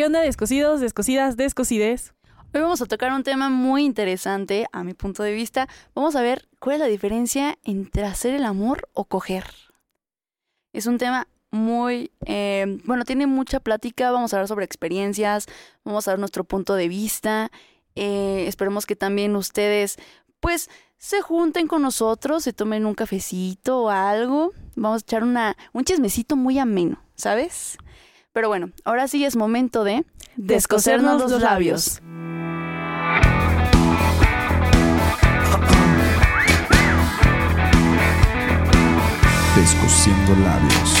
¿Qué onda, descosidos, descosidas, descosides? Hoy vamos a tocar un tema muy interesante, a mi punto de vista. Vamos a ver cuál es la diferencia entre hacer el amor o coger. Es un tema muy, eh, bueno, tiene mucha plática, vamos a hablar sobre experiencias, vamos a ver nuestro punto de vista. Eh, esperemos que también ustedes, pues, se junten con nosotros, se tomen un cafecito o algo. Vamos a echar una, un chismecito muy ameno, ¿sabes? Pero bueno, ahora sí es momento de descosernos los labios. Descosiendo labios.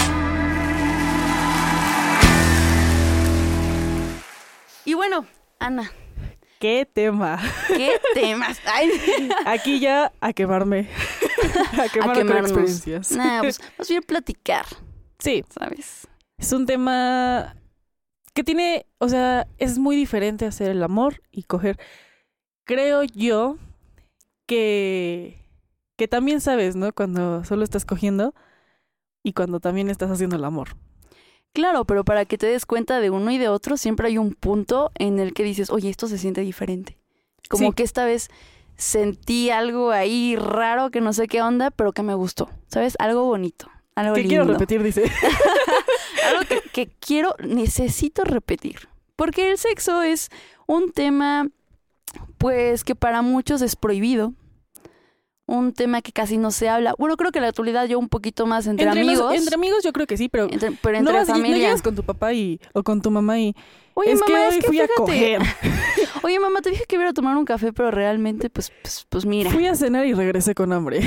Y bueno, Ana, ¿Qué tema? ¿qué temas? Ay, Aquí ya a quemarme. a a quemar con quemarnos. experiencias. Nah, pues más bien platicar, Sí, ¿sabes? Es un tema que tiene, o sea, es muy diferente hacer el amor y coger. Creo yo que que también sabes, ¿no? Cuando solo estás cogiendo y cuando también estás haciendo el amor. Claro, pero para que te des cuenta de uno y de otro, siempre hay un punto en el que dices, oye, esto se siente diferente. Como Sí. que esta vez sentí algo ahí raro que no sé qué onda, pero que me gustó. ¿Sabes? Algo bonito. Algo Que lindo. quiero repetir, dice. algo que, que quiero, necesito repetir. Porque el sexo es un tema, pues, que para muchos es prohibido. Un tema que casi no se habla. Bueno, creo que en la actualidad yo un poquito más entre, amigos. entre amigos yo creo que sí, pero entre- pero no, entre vas, no familia. llegas con tu papá y, o con tu mamá y Oye, es mamá, que es hoy que fui a fíjate. coger. Oye, mamá, te dije que iba a a tomar un café, pero realmente, pues, pues, pues mira. Fui a cenar y regresé con hambre.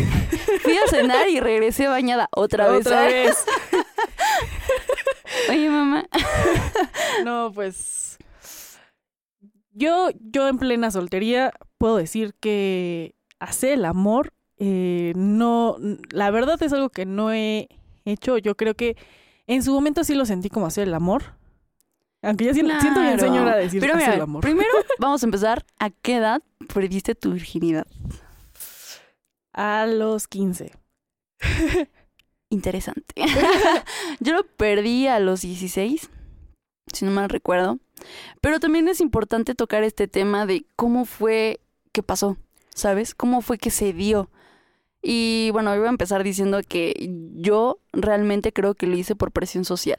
Fui a cenar y regresé bañada otra vez. Otra vez. Oye, mamá. No, pues. Yo, yo en plena soltería puedo decir que hacer el amor, eh, no. La verdad es algo que no he hecho. Yo creo que en su momento sí lo sentí como hacer el amor. Aunque ya siento, siento bien Claro. señora decir Pero hacer el amor. primero vamos a empezar. ¿A qué edad perdiste tu virginidad? A los 15. Interesante. Yo lo perdí a los 16, si no mal recuerdo. Pero también es importante tocar este tema de cómo fue que pasó, ¿sabes? ¿Cómo fue que se dio? Y bueno, iba a empezar diciendo que yo realmente creo que lo hice por presión social.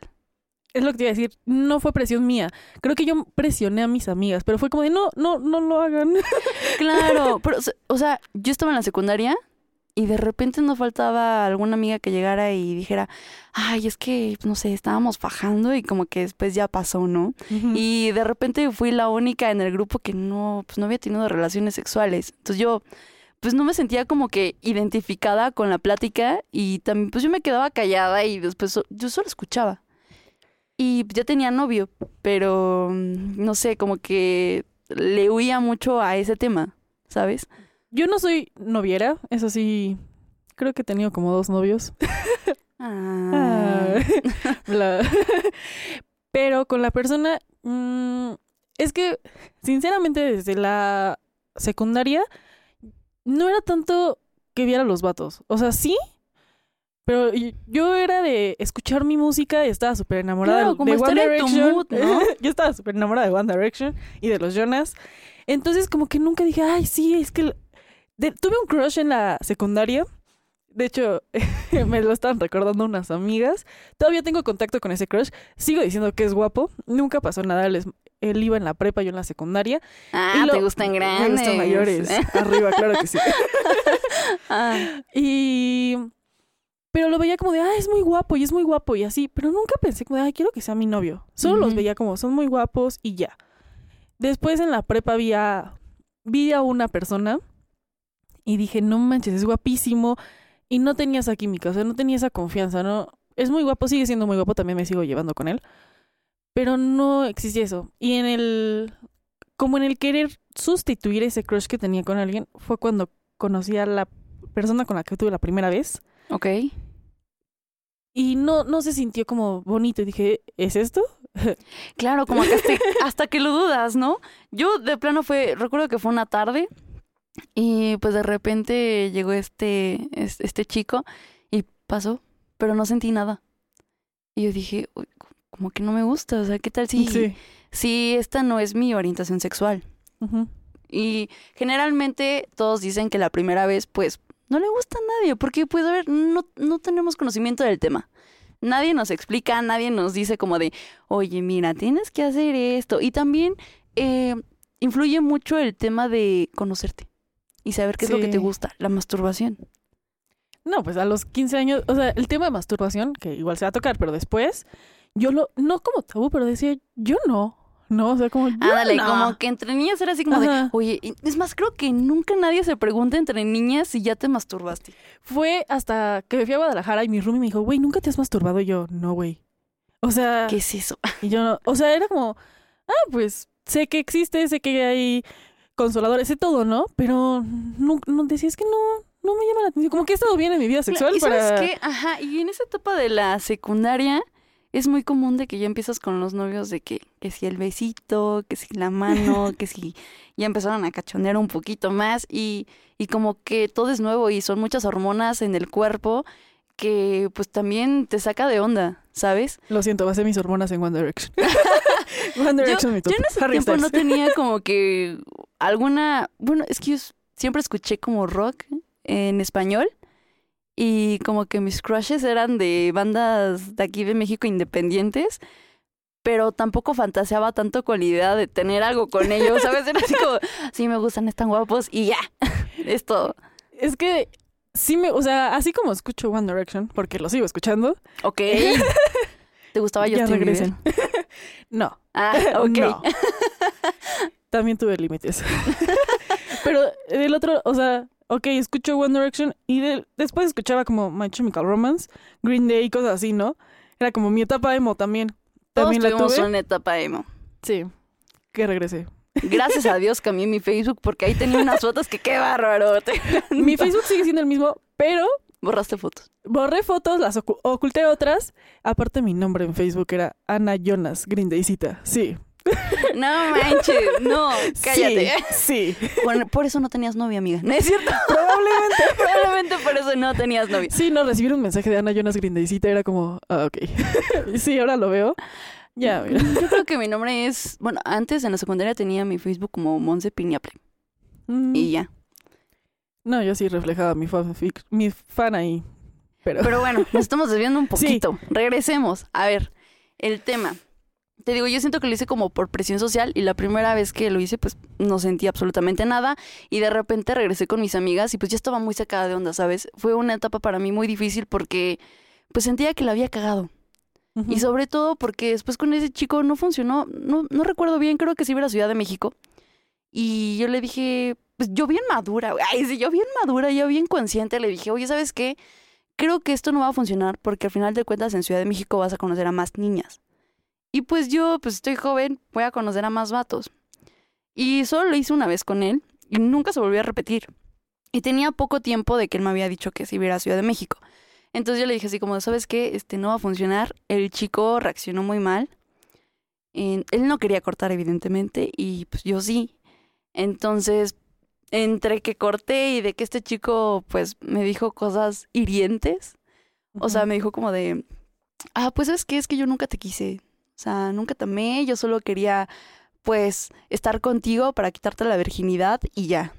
Es lo que te iba a decir. No fue presión mía. Creo que yo presioné a mis amigas, pero fue como de no, no, no lo hagan. Claro, pero, o sea- o sea, yo estaba en la secundaria y de repente no faltaba alguna amiga que llegara y dijera, ay, es que, no sé, estábamos fajando y como que después ya pasó, ¿no? Y de repente fui la única en el grupo que no, pues no había tenido relaciones sexuales. Entonces yo, pues no me sentía como que identificada con la plática y también, pues yo me quedaba callada y después yo solo escuchaba. Y ya tenía novio, pero mm, no sé, como que le huía mucho a ese tema, ¿sabes? Yo no soy noviera, eso sí. Creo que he tenido como dos novios. Ah. La- Pero con la persona, mm, es que, sinceramente, desde la secundaria, no era tanto que viera los vatos. O sea, sí, pero yo era de escuchar mi música y estaba súper enamorada Claro, de- como de One en Direction. mood, ¿no? yo estaba súper enamorada de One Direction y de los Jonas. Entonces, como que nunca dije, ay, sí, es que... de- tuve un crush en la secundaria. De hecho, me lo estaban recordando unas amigas. Todavía tengo contacto con ese crush. Sigo diciendo que es guapo. Nunca pasó nada. Él, es- él iba en la prepa, yo en la secundaria. Ah, Y lo- te gustan grandes. Me gustan mayores. Arriba, claro que sí. Ah, Y... Pero lo veía como de, ah, es muy guapo y es muy guapo y así. Pero nunca pensé como de, ay, quiero que sea mi novio. Solo los veía como, son muy guapos y ya. Después en la prepa vi a, vi a una persona y dije, no manches, es guapísimo. Y no tenía esa química, o sea, no tenía esa confianza, ¿no? Es muy guapo, sigue siendo muy guapo, también me sigo llevando con él. Pero no existía eso. Y en el, como en el querer sustituir ese crush que tenía con alguien, fue cuando conocí a la persona con la que tuve la primera vez. ok. Y no, no se sintió como bonito. Y dije, ¿es esto? Claro, como que hasta, hasta que lo dudas, ¿no? Yo de plano fue, recuerdo que fue una tarde y pues de repente llegó este, es- este chico y pasó, pero no sentí nada. Y yo dije, "Uy, como que no me gusta, o sea, ¿qué tal si, Sí. si esta no es mi orientación sexual? Y generalmente todos dicen que la primera vez, pues, no le gusta a nadie, porque, pues, a ver, no, no tenemos conocimiento del tema. Nadie nos explica, nadie nos dice como de, oye, mira, tienes que hacer esto. Y también eh, influye mucho el tema de conocerte y saber qué es lo que te gusta, la masturbación. No, pues a los 15 años, o sea, el tema de masturbación, que igual se va a tocar, pero después, yo lo, no como tabú, pero decía, yo no, no, o sea, como yo Ándale, no. como que entre niñas era así como de, oye, es más, creo que nunca nadie se pregunta entre niñas si ya te masturbaste. Fue hasta que me fui a Guadalajara y mi roomie me dijo, güey, ¿nunca te has masturbado? Y yo, no, güey. O sea, ¿Qué es eso? y yo no, o sea, era como, ah, pues, sé que existe, sé que hay consoladores, sé todo, ¿no? Pero no, no decía, es que no, no me llama la atención. Como que he estado bien en mi vida sexual ¿Y sabes para... qué? Ajá, y en esa etapa de la secundaria es muy común de que ya empiezas con los novios de que, que si el besito, que si la mano, que si ya empezaron a cachonear un poquito más y, y como que todo es nuevo y son muchas hormonas en el cuerpo que pues también te saca de onda, ¿sabes? Lo siento, basé mis hormonas en One Direction. One Yo, Direction mi top. yo en ese Harry tiempo no tenía como que alguna, bueno, es que yo siempre escuché como rock en español y como que mis crushes eran de bandas de aquí de México independientes, pero tampoco fantaseaba tanto con la idea de tener algo con ellos, ¿sabes? Era así como, sí me gustan, están guapos y ya, es todo. Es que sí me, o sea, así como escucho One Direction, porque lo sigo escuchando, Ok. ¿Te gustaba ya Justin Bieber? regresen. no, Ah, ok. no. También tuve límites. Pero del otro, o sea, ok, escucho One Direction y de- después escuchaba como My Chemical Romance, Green Day y cosas así, ¿no? Era como mi etapa emo también. Todos También la tuvimos tuve. una etapa emo. Sí, que regresé. Gracias a Dios cambié mi Facebook porque ahí tenía unas fotos que qué bárbaro. Mi Facebook sigue siendo el mismo, pero Borraste fotos. borré fotos, las ocu- oculté otras. Aparte mi nombre en Facebook era Ana Jonas Green Daycita. Sí. No manches, no, cállate. Sí. sí. Bueno, por eso no tenías novia, amiga. No es cierto. Probablemente. Probablemente por eso no tenías novia. Sí, no, recibir un mensaje de Ana Jonas Green Daycita era como, ah, ok. sí, ahora lo veo. Ya, mira. Yo creo que mi nombre es, bueno, antes en la secundaria tenía mi Facebook como Monse Piñaple Mm, y ya. No, yo sí reflejaba mi fan, mi fan ahí. Pero, Pero bueno, nos estamos desviando un Sí. poquito. Regresemos. A ver, el tema. Te digo, yo siento que lo hice como por presión social y la primera vez que lo hice, pues no sentí absolutamente nada y de repente regresé con mis amigas y pues ya estaba muy sacada de onda, ¿sabes? Fue una etapa para mí muy difícil porque pues sentía que la había cagado. Y sobre todo porque después con ese chico no funcionó, no, no recuerdo bien, creo que sí iba a la Ciudad de México. Y yo le dije, pues yo bien madura, ay, sí, yo bien madura, yo bien consciente, le dije, oye, ¿sabes qué? Creo que esto no va a funcionar porque al final de cuentas en Ciudad de México vas a conocer a más niñas. Y pues yo, pues estoy joven, voy a conocer a más vatos. Y solo lo hice una vez con él y nunca se volvió a repetir. Y tenía poco tiempo de que él me había dicho que se iba a Ciudad de México. Entonces yo le dije así como, ¿sabes qué? Este no va a funcionar. El chico reaccionó muy mal. Eh, él no quería cortar, evidentemente, y pues yo sí. Entonces, entre que corté y de que este chico, pues, me dijo cosas hirientes, o sea, me dijo como de, ah, pues, ¿sabes qué? Es que yo nunca te quise. O sea, nunca te amé, yo solo quería, pues, estar contigo para quitarte la virginidad y ya.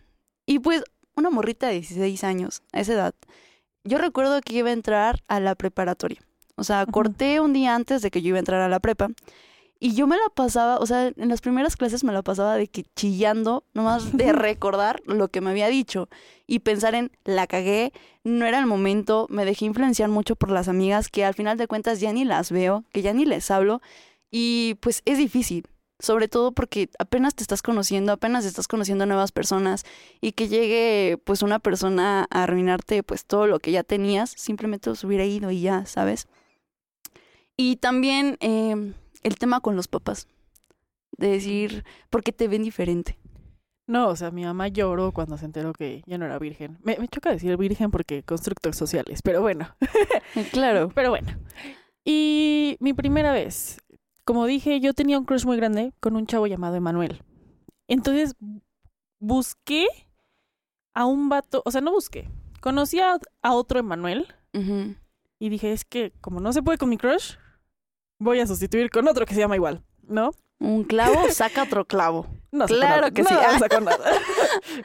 Y pues, una morrita de 16 años, a esa edad, yo recuerdo que iba a entrar a la preparatoria. O sea, corté un día antes de que yo iba a entrar a la prepa. Y yo me la pasaba, o sea, en las primeras clases me la pasaba de que chillando, nomás de recordar lo que me había dicho y pensar en la cagué, no era el momento, me dejé influenciar mucho por las amigas que al final de cuentas ya ni las veo, que ya ni les hablo y pues es difícil, sobre todo porque apenas te estás conociendo, apenas estás conociendo a nuevas personas y que llegue pues una persona a arruinarte pues todo lo que ya tenías, simplemente se hubiera ido y ya, ¿sabes? Y también eh, el tema con los papás, de decir, ¿por qué te ven diferente? No, o sea, mi mamá lloró cuando se enteró que ya no era virgen. Me, me choca decir virgen porque constructos sociales, pero bueno. Eh, Claro. Pero bueno. Y mi primera vez, como dije, yo tenía un crush muy grande con un chavo llamado Emanuel. Entonces busqué a un vato, o sea, no busqué. Conocí a, a otro Emanuel y dije, es que como no se puede con mi crush, voy a sustituir con otro que se llama igual, ¿no? Un clavo saca otro clavo. No Claro que sí. No sacó nada.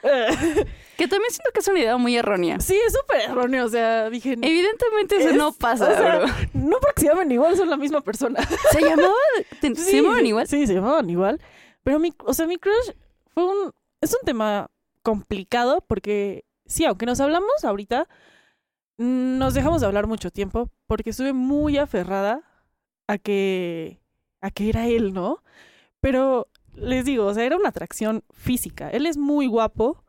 Que también siento que es una idea muy errónea. sí, es súper erróneo. O sea, dije, Evidentemente eso Es- no pasa, o sea, bro. no porque se llamen igual, son la misma persona. ¿Se llamaban? Sí, ¿Se llamaban igual? Sí, se llamaban igual. Pero mi, o sea, mi crush fue un, es un tema complicado porque sí, aunque nos hablamos ahorita, nos dejamos de hablar mucho tiempo porque estuve muy aferrada a que, a que era él, ¿no? Pero les digo, o sea, era una atracción física. Él es muy guapo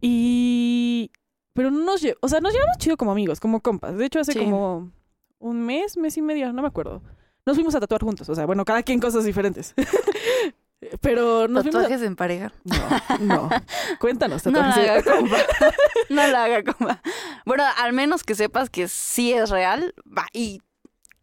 y, pero no nos, o sea, nos llevamos chido como amigos, como compas. De hecho, hace Sí. como un mes, mes y medio, no me acuerdo. Nos fuimos a tatuar juntos, o sea, bueno, cada quien cosas diferentes. Pero nos fuimos a- Tatuajes en pareja. No, no. Cuéntanos, No la tatuajes. haga, compa. No la haga, compa. Bueno, al menos que sepas que sí es real. Va, y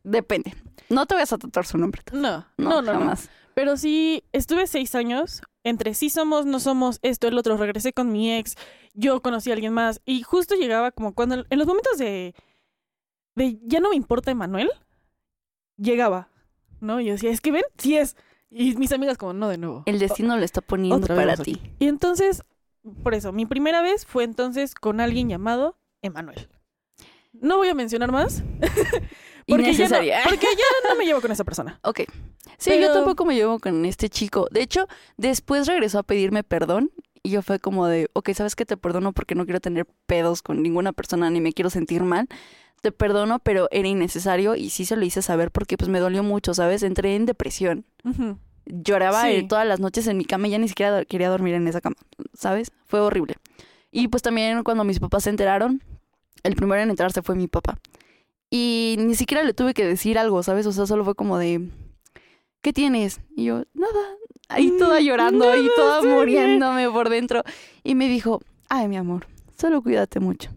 depende. No te vayas a tatuar su nombre. No, No, no, jamás. Pero sí, estuve seis años entre sí somos, no somos, esto, el otro. Regresé con mi ex, yo conocí a alguien más. Y justo llegaba como cuando, en los momentos de, de ya no me importa Emanuel, llegaba, ¿no? Y yo decía, es que ven, sí es. Y mis amigas como, no, de nuevo. El destino lo está poniendo para ti. Y entonces, por eso, mi primera vez fue entonces con alguien llamado Emanuel. No voy a mencionar más. porque ya, Innecesaria. no, porque ya no me llevo con esa persona. Ok. Sí, Pero- yo tampoco me llevo con este chico. De hecho, después regresó a pedirme perdón y yo fue como de, ok, ¿sabes qué? Te perdono porque no quiero tener pedos con ninguna persona ni me quiero sentir mal. Te perdono, pero era innecesario y sí se lo hice saber porque pues me dolió mucho, ¿sabes? Entré en depresión. Lloraba Sí. todas las noches en mi cama y ya ni siquiera quería dormir en esa cama, ¿sabes? Fue horrible. Y pues también cuando mis papás se enteraron, el primero en enterarse fue mi papá. Y ni siquiera le tuve que decir algo, ¿sabes? O sea, solo fue como de, ¿qué tienes? Y yo, nada. Ahí toda Mm, llorando, ahí nada, toda estoy bien. muriéndome por dentro. Y me dijo, ay, mi amor, solo cuídate mucho.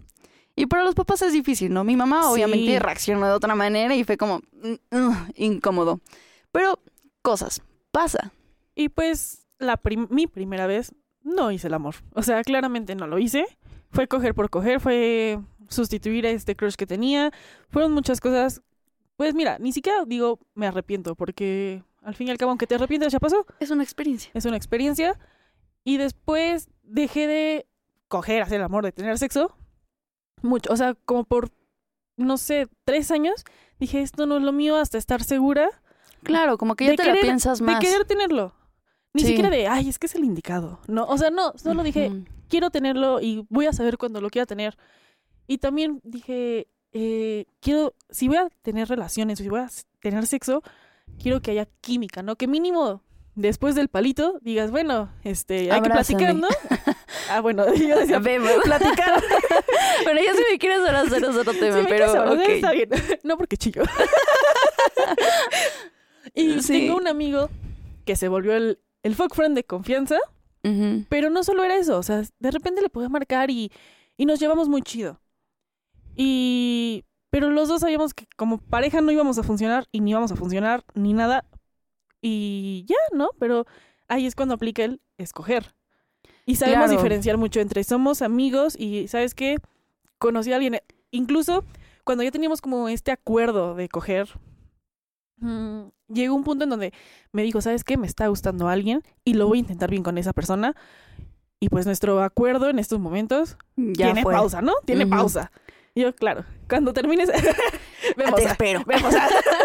Y para los papás es difícil, ¿no? Mi mamá obviamente Sí. reaccionó de otra manera y fue como mm, mm, incómodo. Pero cosas, pasa. Y pues la prim- mi primera vez no hice el amor. O sea, claramente no lo hice. Fue coger por coger, fue sustituir a este crush que tenía. Fueron muchas cosas. Pues mira, ni siquiera digo me arrepiento, porque al fin y al cabo, aunque te arrepientas, ya pasó. Es una experiencia. Es una experiencia. Y después dejé de coger, hacer el amor, de tener sexo. Mucho. O sea, como por, no sé, tres años. Dije, esto no es lo mío hasta estar segura Claro, como que ya te la querer- piensas más. de querer tenerlo. Ni Sí. siquiera de, ay, es que es el indicado. No, o sea, no, solo dije, quiero tenerlo y voy a saber cuándo lo quiera tener. Y también dije, eh, quiero, si voy a tener relaciones o si voy a tener sexo, quiero que haya química, ¿no? Que mínimo después del palito digas, bueno, este, hay que platicar, ¿no? ah, bueno, yo decía, platicar. bueno, ya si me quieres hacer es otro tema, Si pero abrazar, está bien. no porque chillo. y Sí. tengo un amigo que se volvió el, el fuck friend de confianza. Pero no solo era eso, o sea, de repente le podía marcar y, y nos llevamos muy chido. Y... Pero los dos sabíamos que como pareja no íbamos a funcionar y ni íbamos a funcionar ni nada. Y ya, ¿no? Pero ahí es cuando aplica el escoger. Y sabemos Claro. diferenciar mucho entre somos amigos y, ¿sabes qué? Conocí a alguien, incluso cuando ya teníamos como este acuerdo de coger, mm, llegó un punto en donde me dijo, ¿sabes qué? Me está gustando alguien y lo voy a intentar bien con esa persona. Y pues nuestro acuerdo en estos momentos Ya tiene fue. pausa, ¿no? Tiene pausa. Yo, claro, cuando termines, vemos. Te espero. vemos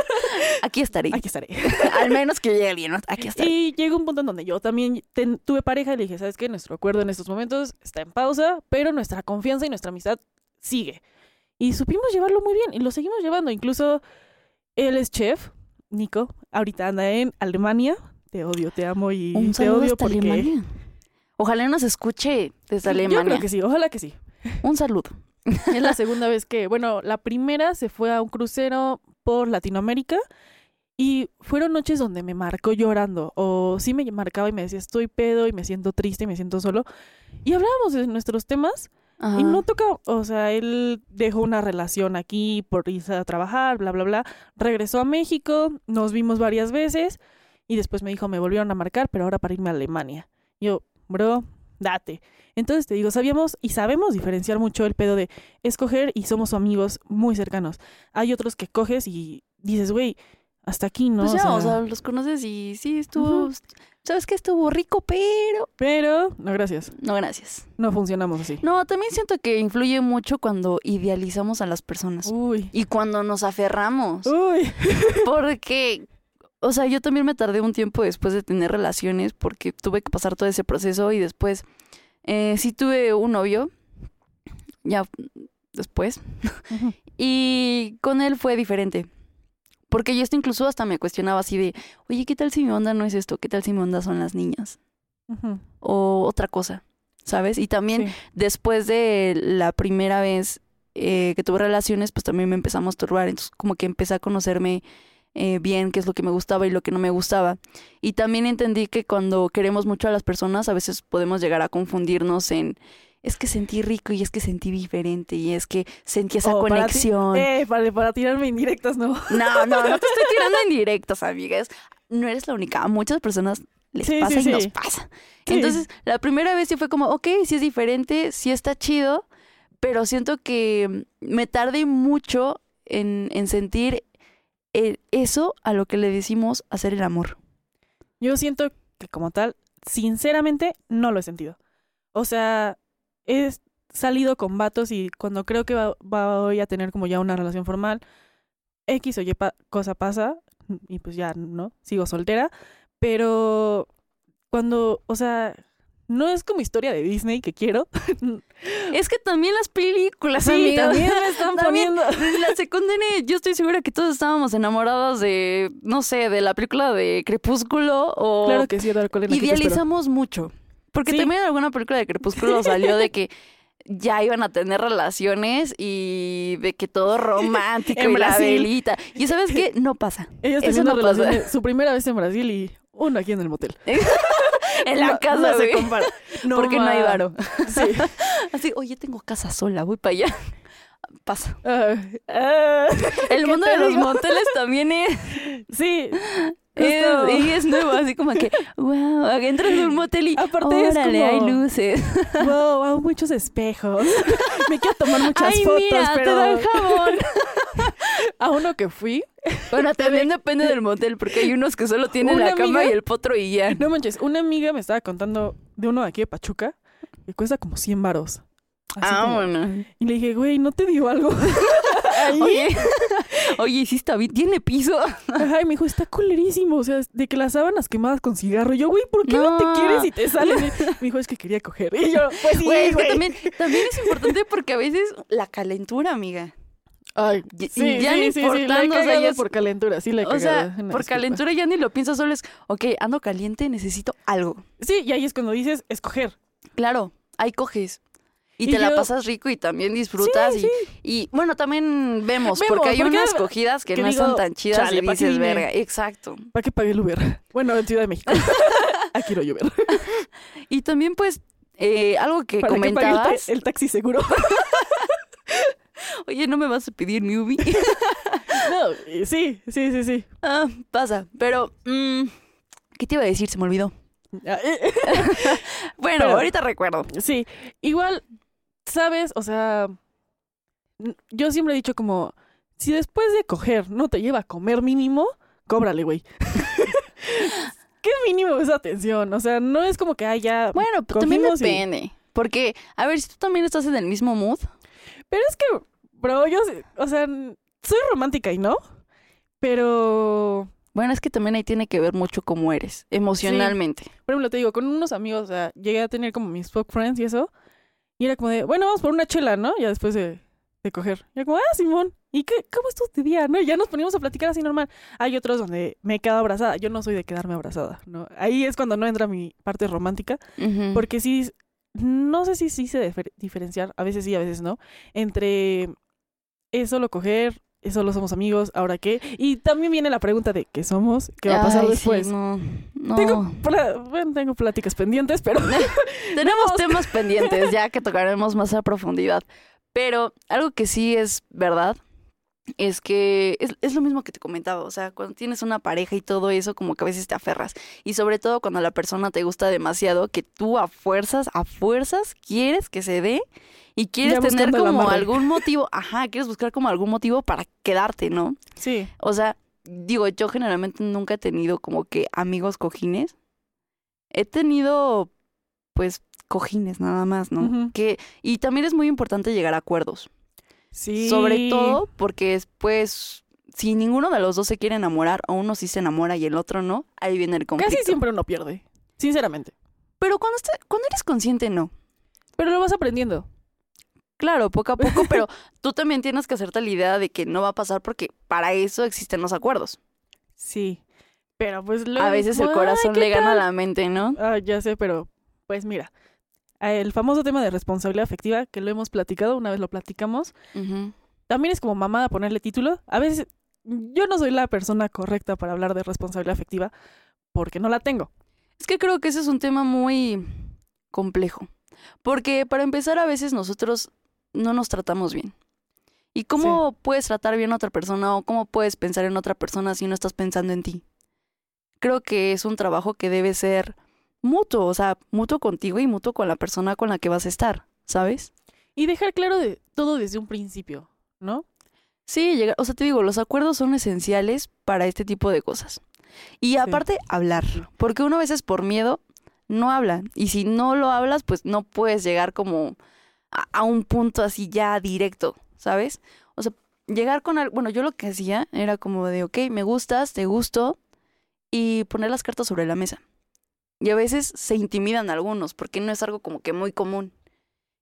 Aquí estaré. Aquí estaré. Al menos que llegue alguien, ¿no? Aquí estaré. Y llegó un punto en donde yo también ten- tuve pareja y le dije, ¿sabes qué? Nuestro acuerdo en estos momentos está en pausa, pero nuestra confianza y nuestra amistad sigue. Y supimos llevarlo muy bien y lo seguimos llevando. Incluso él es chef, Nico, ahorita anda en Alemania. Te odio, te amo y Un te odio hasta porque... Alemania. Ojalá nos escuche desde Sí, Alemania. Yo creo que sí, ojalá que sí. Un saludo. Es la segunda vez que, bueno, la primera se fue a un crucero por Latinoamérica y fueron noches donde me marcó llorando o sí me marcaba y me decía estoy pedo y me siento triste y me siento solo y hablábamos de nuestros temas Ajá. y no toca, o sea, él dejó una relación aquí por irse a trabajar, bla, bla, bla, regresó a México, nos vimos varias veces y después me dijo me volvieron a marcar, pero ahora para irme a Alemania. Yo, bro, date. Entonces te digo, sabíamos y sabemos diferenciar mucho el pedo de escoger y somos amigos muy cercanos. Hay otros que coges y dices, güey, hasta aquí, ¿no? Pues ya, o sea, los conoces y sí, estuvo. Sabes que estuvo rico, pero. Pero, no, gracias. No, gracias. No funcionamos así. No, también siento que influye mucho cuando idealizamos a las personas. Uy. Y cuando nos aferramos. Uy. Porque, o sea, yo también me tardé un tiempo después de tener relaciones porque tuve que pasar todo ese proceso y después eh, sí tuve un novio, ya después, y con él fue diferente. Porque yo esto incluso hasta me cuestionaba así de, oye, ¿qué tal si mi onda no es esto? ¿Qué tal si mi onda son las niñas? O otra cosa, ¿sabes? Y también Sí. después de la primera vez eh, que tuve relaciones, pues también me empezó a masturbar. Entonces, como que empecé a conocerme eh, bien qué es lo que me gustaba y lo que no me gustaba. Y también entendí que cuando queremos mucho a las personas, a veces podemos llegar a confundirnos en. Es que sentí rico y es que sentí diferente y es que sentí esa Oh, para conexión. Eh, para, para tirarme indirectas, no. No, no, no te estoy tirando en directos, amigas. No eres la única. A muchas personas les Sí, pasa sí, y nos sí. pasa. Sí. Entonces, la primera vez sí fue como, ok, sí es diferente, sí está chido, pero siento que me tardé mucho en, en sentir eso a lo que le decimos hacer el amor. Yo siento que como tal, sinceramente, no lo he sentido. O sea, he salido con vatos y cuando creo que va, voy a tener como ya una relación formal, X o Y cosa pasa y pues ya, ¿no? Sigo soltera, pero cuando, o sea, no es como historia de Disney que quiero. Es que también las películas, Sí, amiga. también me están También, poniendo. En la secundaria yo estoy segura que todos estábamos enamorados de, no sé, de la película de Crepúsculo o... Claro que sí, Eduardo espero. Idealizamos mucho. Porque Sí. también en alguna película de Crepúsculo salió de que ya iban a tener relaciones y de que todo romántico En y la velita. Y sabes qué? No pasa. Ella está Eso haciendo no pasa. su primera vez en Brasil y uno aquí en el motel. En la No- casa, no se compara. porque no hay varo. Sí. Así, oye, tengo casa sola, voy para allá. Pasa. Ah, ah, El ¿Qué mundo de los moteles también es, sí. es, y es nuevo, así como que, wow, entras en un motel y Aparte es órale, como- hay luces. Wow, wow, muchos espejos. Me quiero tomar muchas Ay, fotos, mira, te pero dan jabón. a uno que fui, Bueno, también depende del motel, porque hay unos que solo tienen la cama y el potro y ya. no manches, una amiga me estaba contando de uno de aquí de Pachuca que cuesta como 100 varos. Así Ah, como- bueno. Y le dije, güey, ¿no te dio algo? Oye, oye, sí está bien, tiene piso. Ajá, y me dijo, está culerísimo, o sea, de que las sábanas quemadas con cigarro. Y yo, güey, ¿por qué no, te quieres y te sales? Me dijo, es que quería coger. Y yo, pues sí, güey. también, también es importante porque a veces la calentura, amiga. Ay, Y- sí, y ya sí, ni sí, importando, o sea, ya por calentura, sí la he O cagado, sea, por calentura ya ni lo piensas, solo es, ok, ando caliente, necesito algo. Sí, y ahí es cuando dices escoger. Claro, ahí coges. Y, Y te la pasas rico y también disfrutas. Sí, y, y bueno, también vemos, Vemos, porque hay porque unas cogidas que, que no digo, son tan chidas chale, y ¿pa' qué dices, verga. Exacto. ¿Para qué pagué el Uber? Bueno, en Ciudad de México. Aquí quiero llover. Y también, pues, eh, algo que ¿Para qué pagué el, ta- comentabas. el taxi seguro? Oye, ¿no me vas a pedir mi Ubi? no, eh, sí, sí, sí, sí. ah, pasa. Pero, mm, ¿qué te iba a decir? Se me olvidó. Bueno, Pero- ahorita recuerdo. Sí, igual, ¿sabes? O sea, yo siempre he dicho como, si después de coger no te lleva a comer mínimo, cóbrale, güey. ¿Qué mínimo es atención? O sea, no es como que haya... Bueno, pues también Cogimos y- depende. Porque, a ver, si tú también estás en el mismo mood. Pero es que, bro, yo, o sea, soy romántica y no, pero... Bueno, es que también ahí tiene que ver mucho cómo eres, emocionalmente. Por ejemplo, te digo, con unos amigos, o sea, llegué a tener como mis fuck friends y eso. Y era como de, bueno, vamos por una chela, ¿no? Ya después de, de coger. Y era como, ah, Simón, ¿y qué, cómo estuvo tu día? ¿No? Y ya nos poníamos a platicar así normal. Hay otros donde me he quedado abrazada. Yo no soy de quedarme abrazada, ¿no? Ahí es cuando no entra mi parte romántica. Porque sí, no sé si sí se difer- diferenciar, a veces sí, a veces no, entre es solo coger, es solo somos amigos, ¿ahora qué? Y también viene la pregunta de ¿qué somos? ¿Qué va a pasar Ay, sí, después? no, no. Tengo, bueno, tengo pláticas pendientes, pero Tenemos temas pendientes ya que tocaremos más a profundidad. Pero algo que sí es verdad es que es, es lo mismo que te comentaba. O sea, cuando tienes una pareja y todo eso, como que a veces te aferras. Y sobre todo cuando la persona te gusta demasiado, que tú a fuerzas, a fuerzas quieres que se dé y quieres Ya tener como algún motivo. Ajá, quieres buscar como algún motivo para quedarte, ¿no? sí, O sea, digo, yo generalmente nunca he tenido como que amigos cojines. He tenido, pues, cojines nada más, ¿no? Que, y también es muy importante llegar a acuerdos. Sí. Sobre todo porque después, si ninguno de los dos se quiere enamorar, o uno sí se enamora y el otro no, ahí viene el conflicto. Casi siempre uno pierde. Sinceramente. Pero cuando, está- cuando eres consciente, no. Pero lo vas aprendiendo. Claro, poco a poco, pero tú también tienes que hacerte la idea de que no va a pasar porque para eso existen los acuerdos. Sí. Pero pues luego. A veces el "Ay, corazón ¿qué le gana a tal?". la mente, ¿no? Ah, ya sé, pero pues mira. El famoso tema de responsabilidad afectiva, que lo hemos platicado, una vez lo platicamos, también es como mamada ponerle título. A veces yo no soy la persona correcta para hablar de responsabilidad afectiva porque no la tengo. Es que creo que ese es un tema muy complejo. Porque para empezar, a veces nosotros no nos tratamos bien. ¿Y cómo puedes tratar bien a otra persona o cómo puedes pensar en otra persona si no estás pensando en ti? Creo que es un trabajo que debe ser mutuo, o sea, mutuo contigo y mutuo con la persona con la que vas a estar, ¿sabes? Y dejar claro de todo desde un principio, ¿no? Sí, llegar, o sea, te digo, los acuerdos son esenciales para este tipo de cosas. Y aparte, hablar, porque uno a veces por miedo no habla. Y si no lo hablas, pues no puedes llegar como a, un punto así ya directo, ¿sabes? O sea, llegar con algo, bueno, yo lo que hacía era como de, ok, me gustas, te gusto, y poner las cartas sobre la mesa. Y a veces se intimidan algunos, porque no es algo como que muy común.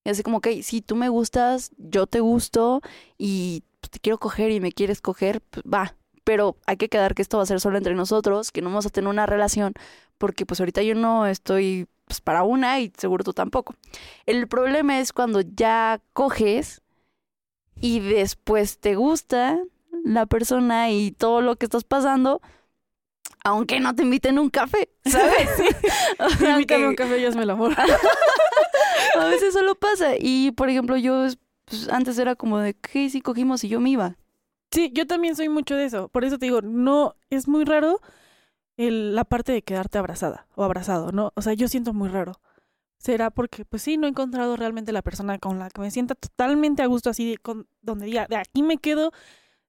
Y así como, ok, si tú me gustas, yo te gusto, y te quiero coger y me quieres coger, pues va. Pero hay que quedar que esto va a ser solo entre nosotros, que no vamos a tener una relación, porque pues ahorita yo no estoy pues, para una y seguro tú tampoco. El problema es cuando ya coges y después te gusta la persona y todo lo que estás pasando, aunque no te inviten un café, ¿sabes? O sea, Invítame a un café y hazme el amor. a veces solo pasa. Y por ejemplo, yo pues, antes era como de que si cogimos y yo me iba. Sí, yo también soy mucho de eso. Por eso te digo, no, es muy raro el- la parte de quedarte abrazada o abrazado, ¿no? O sea, yo siento muy raro. Será porque, pues sí, no he encontrado realmente la persona con la que me sienta totalmente a gusto, así con, donde diga, de aquí me quedo.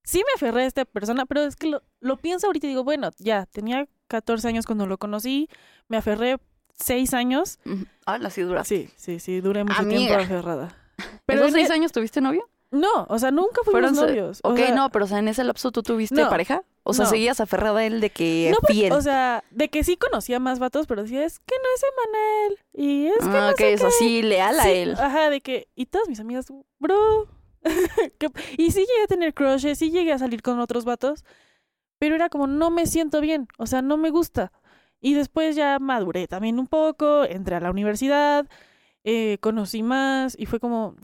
Sí me aferré a esta persona, pero es que lo, lo pienso ahorita y digo, bueno, ya, tenía 14 años cuando lo conocí, me aferré 6 años. Ah, la sí dura. Sí, sí, sí, duré mucho Amiga. tiempo aferrada. ¿Pero ¿Esos seis e- años tuviste novio? No, o sea, nunca fuimos Fueron novios. o Ok, sea, no, pero o sea, en ese lapso tú tuviste No. pareja. O sea, No. seguías aferrada a él de que No, fiel. o sea, de que sí conocía más vatos, pero decía, es que no es Emanuel. Y es que ah, no ok, sé es así, leal a él. Ajá, de que, y todas mis amigas, bro. y sí llegué a tener crushes, sí llegué a salir con otros vatos, pero era como, no me siento bien, o sea, no me gusta. Y después ya maduré también un poco, entré a la universidad, eh, conocí más, y fue como,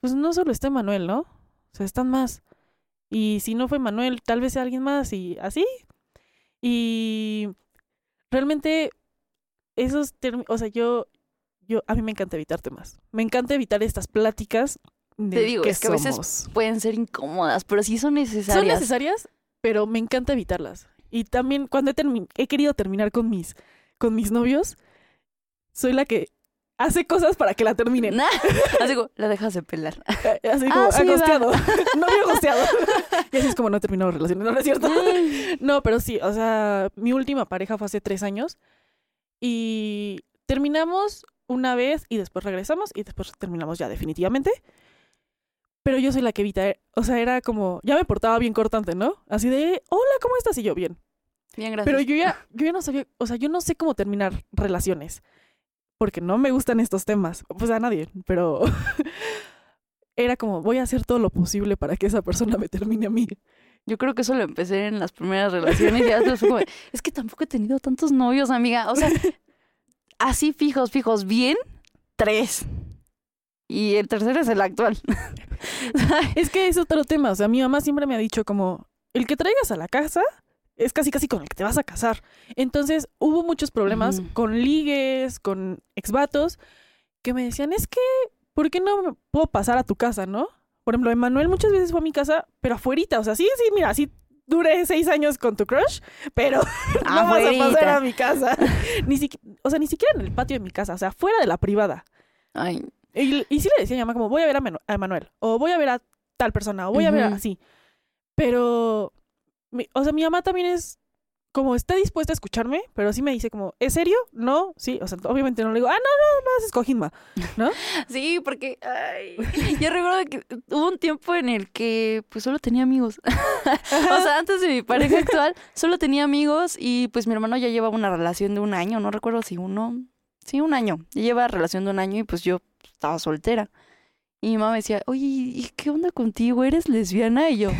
pues no solo está Manuel, ¿no? O sea, están más. Y si no fue Manuel, tal vez sea alguien más, y así. Y realmente, esos términos, o sea, yo, yo, a mí me encanta evitar temas. Me encanta evitar estas pláticas de Te digo, qué es que a veces somos. Pueden ser incómodas, pero sí son necesarias. Son necesarias, pero me encanta evitarlas. Y también cuando he, he querido terminar con mis, con mis novios, soy la que hace cosas para que la terminen. Nah, así como, la dejas de pelar. Eh, Así como, Ah, sí, agosteado. Novio agosteado. y así es como no relaciones. No, no es cierto. No, pero sí, o sea, mi última pareja fue hace tres años y terminamos una vez y después regresamos y después terminamos ya definitivamente. Pero yo soy la que evita, eh, o sea, era como, ya me portaba bien cortante, ¿no? Así de, hola, ¿cómo estás? Y yo, bien. Bien, gracias. Pero yo ya, yo ya no sabía, o sea, yo no sé cómo terminar relaciones, porque no me gustan estos temas, pues a nadie, pero era como, voy a hacer todo lo posible para que esa persona me termine a mí. Yo creo que eso lo empecé en las primeras relaciones y ya como, es que tampoco he tenido tantos novios, amiga. O sea, así fijos, fijos, bien, tres. Y el tercero es el actual. Es que es otro tema. O sea, mi mamá siempre me ha dicho como, el que traigas a la casa es casi casi con el que te vas a casar. Entonces hubo muchos problemas con ligues, con exvatos, que me decían, es que, ¿por qué no me puedo pasar a tu casa, no? Por ejemplo, Emanuel muchas veces fue a mi casa, pero afuerita. O sea, sí, sí, mira, sí duré seis años con tu crush, pero no vas a pasar a mi casa. ni siqui- o sea, ni siquiera en el patio de mi casa, o sea, fuera de la privada. Ay, Y, y sí le decía a mi mamá como, voy a ver a, Manu- a Manuel, o voy a ver a tal persona, o voy a ver a así. Pero mi- o sea, mi mamá también es como está dispuesta a escucharme, pero sí me dice como, ¿es serio? No, sí, o sea, obviamente no le digo, ah, no, no, no haces cojinma, ¿no? Sí, porque ay, yo recuerdo que hubo un tiempo en el que pues solo tenía amigos. o sea, antes de mi pareja actual, solo tenía amigos y pues mi hermano ya llevaba una relación de un año, no recuerdo si uno, sí, un año. Ya lleva relación de un año y pues yo estaba soltera. Y mi mamá me decía, oye, ¿y qué onda contigo? ¿Eres lesbiana? Y yo,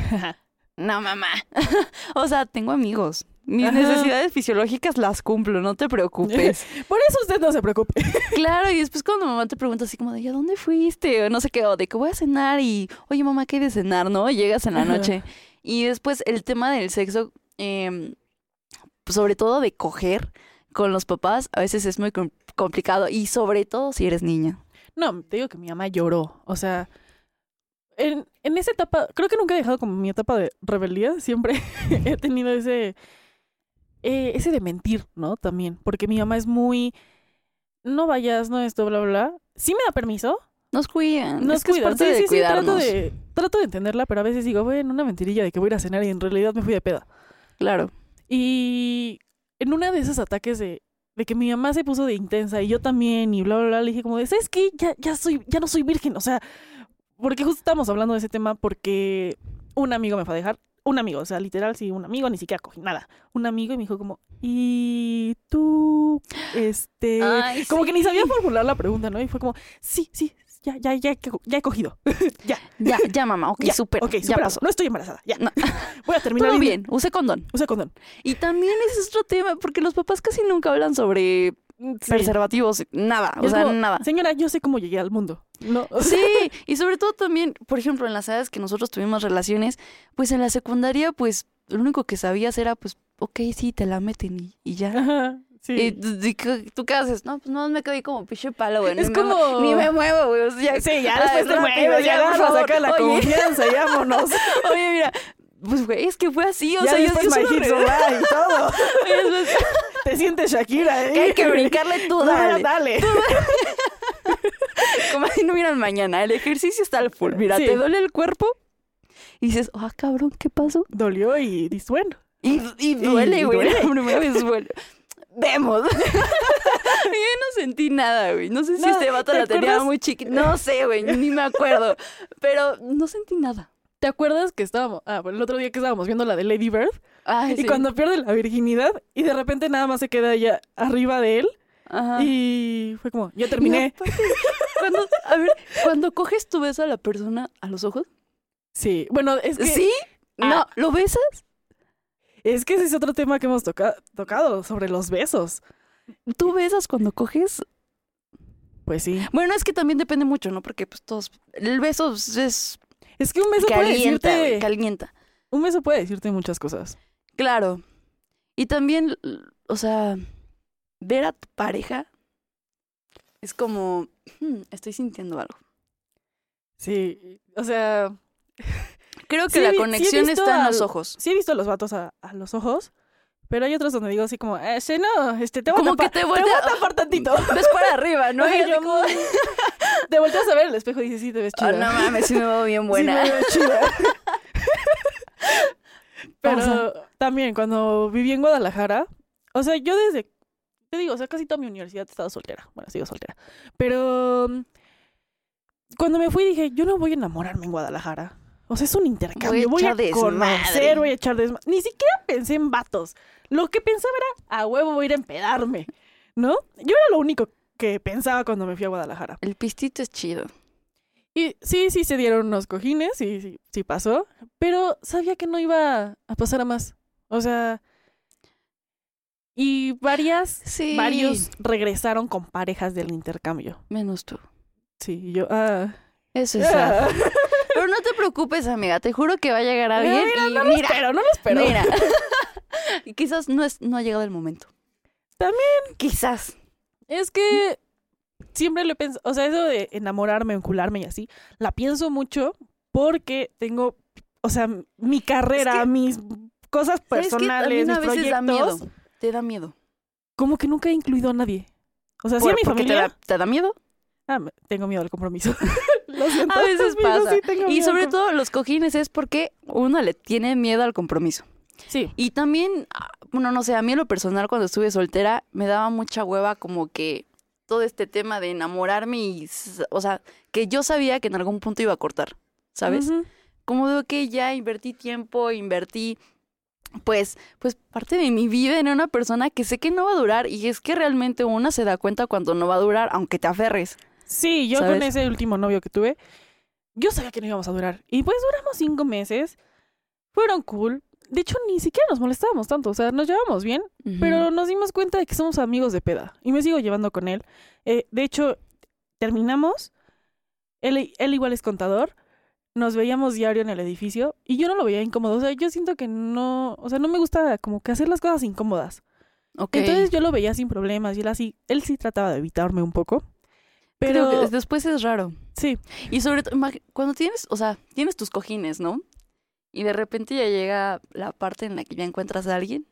no, mamá. o sea, tengo amigos. Mis Ajá. necesidades fisiológicas las cumplo, no te preocupes. Por eso usted no se preocupe. Claro, y después cuando mamá te pregunta así como de, ¿y a dónde fuiste? O no sé qué, o de que voy a cenar y, oye mamá, ¿qué hay de cenar? ¿No? Llegas en la Ajá. noche. Y después el tema del sexo, em, sobre todo de coger con los papás, a veces es muy com- complicado. Y sobre todo si eres niña. No, te digo que mi mamá lloró. O sea, en, en esa etapa, creo que nunca he dejado como mi etapa de rebeldía. Siempre he tenido ese, eh, ese de mentir, ¿no? También. Porque mi mamá es muy, no vayas, no esto, bla, bla, bla. Sí me da permiso. Nos cuidan. Nos es que cuida. es parte Sí, de sí, sí, trato cuidarnos. de, trato de entenderla, pero a veces digo, bueno, una mentirilla de que voy a ir a cenar y en realidad me fui de peda. Claro. Y en una de esos ataques de, de que mi mamá se puso de intensa y yo también y bla, bla, bla, le dije como de, ¿sabes qué? Ya, ya, soy, ya no soy virgen. O sea, porque justo estábamos hablando de ese tema porque un amigo me fue a dejar. Un amigo, o sea, literal, sí, un amigo, ni siquiera cogí nada. Un amigo y me dijo como, ¿y tú? Este... Ay, como que ni sabía formular la pregunta, ¿no? Y fue como, sí, sí, ya, ya, ya, ya he cogido. ya, Ya, ya mamá, ok, súper. ok, ya pasó. No estoy embarazada, ya. No. Voy a terminar. Todo bien, use condón. Usa condón. Y también ese es otro tema, porque los papás casi nunca hablan sobre Sí. preservativos, nada, o sea, como, nada. Señora, yo sé cómo llegué al mundo. No, o sea, Sí, y sobre todo también, por ejemplo, en las edades que nosotros tuvimos relaciones, pues en la secundaria, pues lo único que sabías era, pues, ok, sí, te la meten y, y ya. ajá, sí. Y tú, qué- ¿tú qué haces? No, pues no, me quedé como pinche palo, güey. Es ni me como- Ni me muevo, güey. o sea, ya- Sí, ya Ay, después te mueves, ya acá la Oye. confianza, vámonos. Oye, mira, pues, güey, es que fue así, o ya sea, yo, después yo solo y todo. Oye, es- Te sientes Shakira, ¿eh? que hay que brincarle tú, Dale, dale. dale. Como si no miran mañana, el ejercicio está al full. Mira, Sí. te duele el cuerpo y dices, ah, cabrón, ¿qué pasó? Dolió y dices, bueno. Y, y duele, güey. duele. La primera vez duele. Vemos. Yo no sentí nada, güey. No sé si No, este vato ¿te la tenía muy chiquita. No sé, güey. Ni me acuerdo. Pero no sentí nada. ¿Te acuerdas que estábamos, ah, bueno, el otro día que estábamos viendo la de Lady Bird? Ay, Y sí. cuando pierde la virginidad y de repente nada más se queda ella arriba de él Ajá. y fue como, ya Y terminé. cuando, a ver, cuando coges tú ves a la persona a los ojos. Sí, bueno, es que, ¿Sí? Ah. No, ¿lo besas? es que ese es otro tema que hemos toca- tocado sobre los besos. ¿Tú besas cuando coges? Pues sí. Bueno, es que también depende mucho, ¿no? Porque pues todos... El beso es... Es que un beso puede Calienta, decirte, calienta. un beso puede decirte muchas cosas. Claro. Y también, o sea, ver a tu pareja es como, "Hmm, estoy sintiendo algo. Sí, o sea, Creo que Sí, la sí conexión está en los ojos. sí he visto a los vatos a, a los ojos, pero hay otros donde digo así como, eh, sí, no, este, te voy Como a tapar, que te te voy voltea- a tapar tantito. Ves para arriba, ¿no? Así yo, como, Te volteas a ver el espejo y dices, sí, te ves "Ah, chida. no mames, sí me veo bien Sí, buena. me veo chida. Pero Pasa. También cuando viví en Guadalajara, o sea, yo desde, te digo, o sea, casi toda mi universidad he estado soltera. Bueno, sigo soltera. Pero mm, cuando me fui dije, yo no voy a enamorarme en Guadalajara. O sea, es un intercambio. Voy a, echar conocer, desmadre. voy a echar desmadre. Ni siquiera pensé en vatos. Lo que pensaba era, a huevo voy a ir a empedarme. ¿No? Yo era lo único que pensaba cuando me fui a Guadalajara. El pistito es chido. Y sí, sí se dieron unos cojines, sí, sí, sí pasó, pero sabía que no iba a pasar a más. O sea, y varias, Sí. varios regresaron con parejas del intercambio. Menos tú. Sí, yo, ah. Eso es sad. ah. Pero no te preocupes, amiga. Te juro que va a llegar a bien. Mira, y no lo mira, espero, no lo espero. mira. y quizás no, es, no ha llegado el momento. También. Quizás. Es que siempre lo pensado, o sea, eso de enamorarme, encularme y así, la pienso mucho porque tengo, o sea, mi carrera, que- mis cosas personales, mis veces da proyectos, miedo. Te da miedo. como que nunca he incluido a nadie. O sea, sí a mi familia. Te da, te da miedo. Ah, tengo miedo al compromiso. Lo siento. A veces pasa. sí Y sobre al todo los cojines es porque uno le tiene miedo al compromiso. Sí. Y también, ah, bueno, no sé, a mí en lo personal cuando estuve soltera me daba mucha hueva como que todo este tema de enamorarme y, o sea, que yo sabía que en algún punto iba a cortar, ¿sabes? Como de que ya invertí tiempo, invertí pues pues parte de mi vida en una persona que sé que no va a durar y es que realmente una se da cuenta cuando no va a durar aunque te aferres. Sí, yo ¿Sabes? con ese último novio que tuve, yo sabía que no íbamos a durar. Y pues duramos cinco meses. Fueron cool. De hecho, ni siquiera nos molestábamos tanto. O sea, nos llevamos bien. Pero nos dimos cuenta de que somos amigos de peda. Y me sigo llevando con él. Eh, de hecho, terminamos. Él, él igual es contador. Nos veíamos diario en el edificio. Y yo no lo veía incómodo. O sea, yo siento que no... O sea, no me gusta como que hacer las cosas incómodas. Ok. Entonces yo lo veía sin problemas. Y él así... Él sí trataba de evitarme un poco. Creo Pero... que después es raro. Sí. Y sobre todo, cuando tienes, o sea, tienes tus cojines, ¿no? Y de repente ya llega la parte en la que ya encuentras a alguien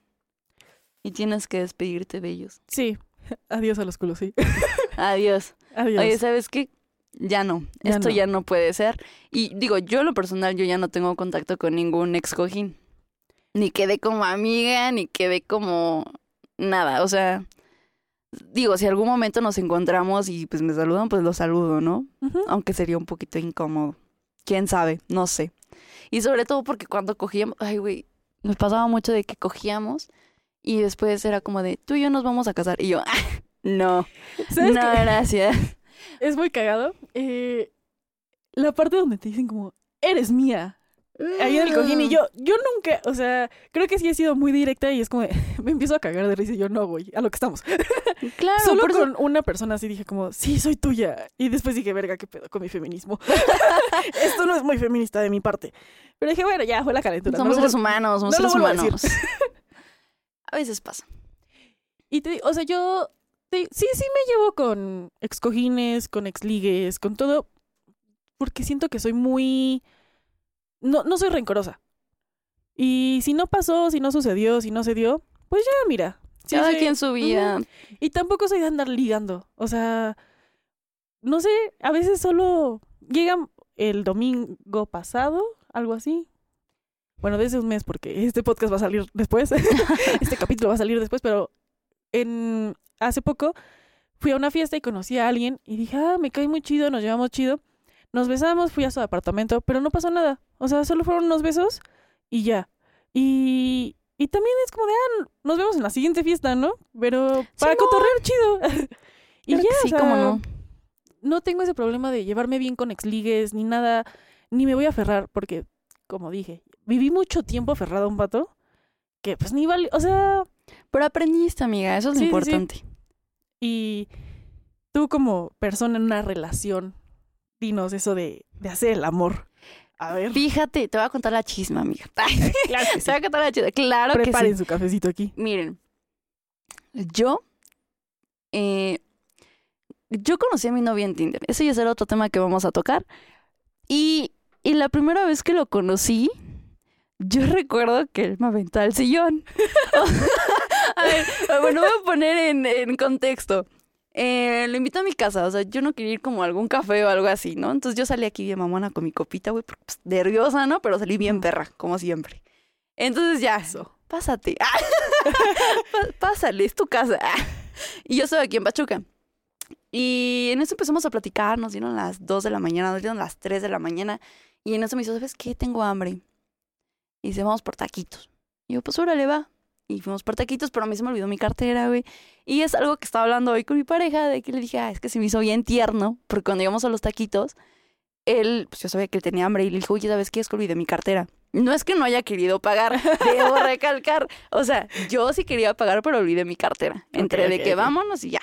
y tienes que despedirte de ellos. Sí. Adiós a los culos, sí. Adiós. Adiós. Oye, ¿sabes qué? Ya no. Ya Esto no. ya no puede ser. Y digo, yo en lo personal, yo ya no tengo contacto con ningún ex cojín. Ni quedé como amiga, ni quedé como nada. O sea, digo, si algún momento nos encontramos y pues me saludan, pues los saludo, ¿no? Aunque sería un poquito incómodo. ¿Quién sabe? No sé. Y sobre todo porque cuando cogíamos, ay, güey, nos pasaba mucho de que cogíamos y después era como de, tú y yo nos vamos a casar. Y yo, "Ah, no, ¿Sabes no, qué? gracias. Es muy cagado. Eh, la parte donde te dicen como, eres mía. Ahí en el cojín y yo, yo nunca, o sea, creo que sí he sido muy directa y es como, me empiezo a cagar de risa y yo, no, güey, a lo que estamos. Claro, Solo por eso- con una persona así dije como, sí, soy tuya. Y después dije, verga, qué pedo con mi feminismo. Esto no es muy feminista de mi parte. Pero dije, bueno, ya fue la calentura. somos no seres humanos, somos no seres vuelvo a humanos. A veces pasa. Y te, o sea, yo sí, sí me llevo con excojines, con exligues, con todo, porque siento que soy muy... No, no soy rencorosa. Y si no pasó, si no sucedió, si no se dio, pues ya, mira. sí Cada soy- quien su vida. Y tampoco soy de andar ligando. O sea, no sé, a veces solo llegan el domingo pasado, algo así. Bueno, de ese un mes, porque este podcast va a salir después. este capítulo va a salir después, pero en hace poco fui a una fiesta y conocí a alguien y dije, ah, me cae muy chido, nos llevamos chido. Nos besamos, fui a su apartamento, pero no pasó nada. O sea, solo fueron unos besos y ya. Y, y también es como de, ah, nos vemos en la siguiente fiesta, ¿no? Pero para cotorrear chido. y ya, sí, o sea, cómo no. no tengo ese problema de llevarme bien con exligues ni nada, ni me voy a aferrar, porque, como dije, viví mucho tiempo aferrado a un vato que pues ni vale, o sea, Pero aprendiste, amiga, eso es lo sí, sí. importante. y tú como persona en una relación, dinos eso de, de hacer el amor. A ver. Fíjate, te voy a contar la chisma, amiga. Claro que sí. Te voy a contar la chisma. Claro que sí. Preparen su cafecito aquí. Miren, yo, eh, yo conocí a mi novia en Tinder. Ese ya será otro tema que vamos a tocar. Y, y la primera vez que lo conocí, yo recuerdo que él me aventó al sillón. ver, bueno, voy a poner en, en contexto. Eh, lo invito a mi casa, o sea, yo no quería ir como a algún café o algo así, ¿no? Entonces yo salí aquí bien mamona con mi copita, güey, pues, nerviosa, ¿no? Pero salí bien perra, como siempre. Entonces ya, Eso. pásate. Pásale, es tu casa. Y yo estoy aquí en Pachuca. Y en eso empezamos a platicar, nos dieron las 2 de la mañana, nos dieron las 3 de la mañana. Y en eso me dijo, ¿sabes qué? Tengo hambre. Y dice, vamos por taquitos. Y yo, pues órale, va. Y fuimos por taquitos, pero a mí se me olvidó mi cartera, güey. Y es algo que estaba hablando hoy con mi pareja, de que le dije, ah, es que se me hizo bien tierno, porque cuando íbamos a los taquitos, él, pues yo sabía que él tenía hambre y le dijo, oye, ¿sabes qué? Es que olvidé mi cartera. No es que no haya querido pagar, debo recalcar. O sea, yo sí quería pagar, pero olvidé mi cartera. Entre de que vámonos y ya.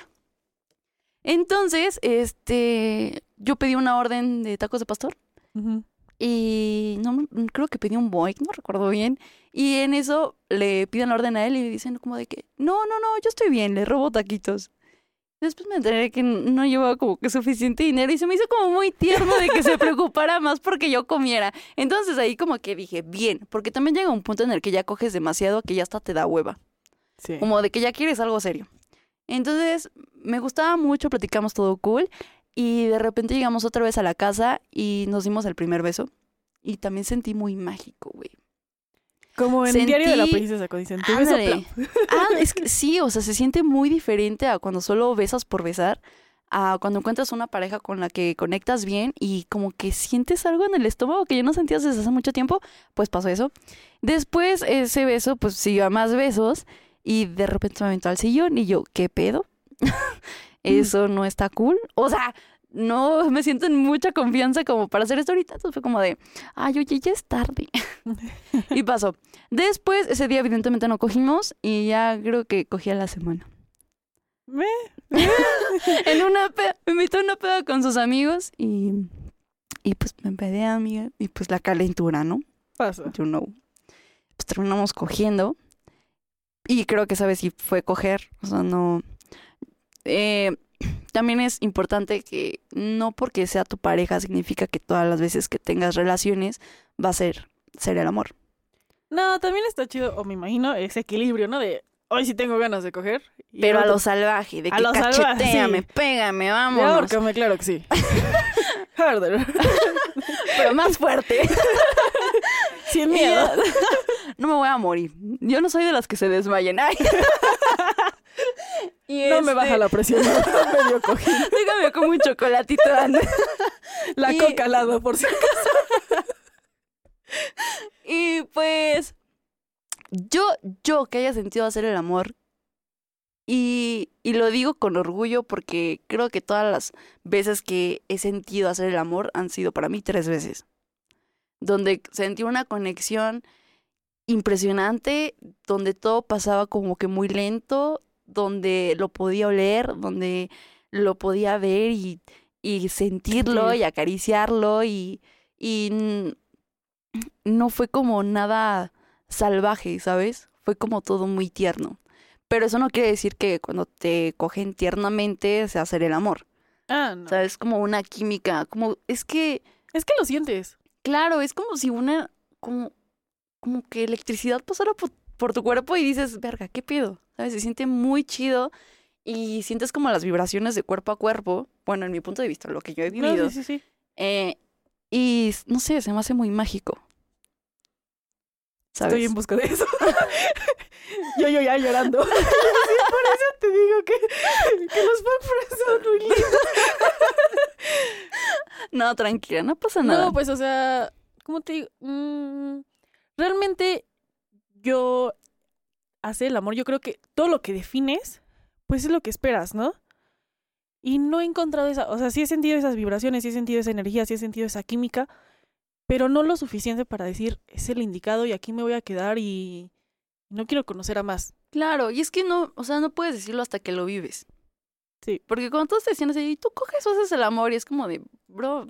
Entonces, este, yo pedí una orden de tacos de pastor. Y no me- creo que pedí un boy, no recuerdo bien. Y en eso le piden la orden a él y le dicen como de que, no, no, no, yo estoy bien, le robo taquitos. Después me enteré que no llevaba como que suficiente dinero y se me hizo como muy tierno de que se preocupara más porque yo comiera. Entonces ahí como que dije, bien, porque también llega un punto en el que ya coges demasiado que ya hasta te da hueva, Sí. como de que ya quieres algo serio. Entonces me gustaba mucho, platicamos todo cool y de repente llegamos otra vez a la casa y nos dimos el primer beso y también sentí muy mágico, güey. Como en Diario de la Sentí- Princesa, cuando dicen, tu beso. Ah, es que sí, o sea, se siente muy diferente a cuando solo besas por besar, a cuando encuentras una pareja con la que conectas bien y como que sientes algo en el estómago que ya no sentías desde hace mucho tiempo, pues pasó eso. Después ese beso, pues siguió a más besos y de repente me aventó al sillón y yo, ¿qué pedo? Eso no está cool. O sea, no me siento en mucha confianza como para hacer esto ahorita. Entonces fue como de, ay, oye, ya es tarde. y pasó. Después, ese día evidentemente no cogimos y ya creo que cogí a la semana. Me- En una peda, me invitó a una peda con sus amigos y, y pues me empedé, amiga. Y pues la calentura, ¿no? Pasa. You know. Pues terminamos cogiendo. Y creo que esa vez sí fue coger. O sea, no. Eh, también es importante que no porque sea tu pareja significa que todas las veces que tengas relaciones va a ser, ser el amor. No, también está chido, o me imagino, ese equilibrio, ¿no? De hoy sí tengo ganas de coger. Pero a lo salvaje, de A que lo salvaje, cacheteame, sí. pégame, "Ya, vámonos. ahórcame", claro que sí. Harder. Pero más fuerte. Sin miedo. no me voy a morir. Yo no soy de las que se desmayen. Ay. Y No me este, baja la presión. Medio cojín. Déjame como un chocolatito. anda. La Y- coca al lado, por si Y pues yo, yo que haya sentido hacer el amor, y, y lo digo con orgullo porque creo que todas las veces que he sentido hacer el amor han sido para mí tres veces, donde sentí una conexión impresionante, donde todo pasaba como que muy lento, donde lo podía oler, donde lo podía ver y, y sentirlo Sentir. y acariciarlo y, y no fue como nada salvaje, ¿sabes? Fue como todo muy tierno. Pero eso no quiere decir que cuando te cogen tiernamente se hacer el amor. Ah, no. ¿Sabes? Como una química, como es que Es que lo sientes. Claro, es como si una, como, como que electricidad pasara por, por tu cuerpo y dices, verga, ¿qué pido? ¿Sabes? Se siente muy chido y sientes como las vibraciones de cuerpo a cuerpo. Bueno, en mi punto de vista, lo que yo he No, vivido. sí, sí, sí. Eh, y no sé, se me hace muy mágico. ¿Sabes? Estoy en busca de eso. yo, yo ya llorando. Sí, por eso te digo que, que los fuck son muy lindos. No, tranquila, no pasa nada. No, pues, o sea, ¿cómo te digo? Mm, realmente yo hacer el amor, yo creo que todo lo que defines, pues es lo que esperas, ¿no? Y no he encontrado esa, o sea, sí he sentido esas vibraciones, sí he sentido esa energía, sí he sentido esa química, pero no lo suficiente para decir, es el indicado y aquí me voy a quedar y no quiero conocer a más. Claro, y es que no, o sea, no puedes decirlo hasta que lo vives. Sí. Porque cuando todos te decían así, y tú coges o haces el amor, y es como de, bro,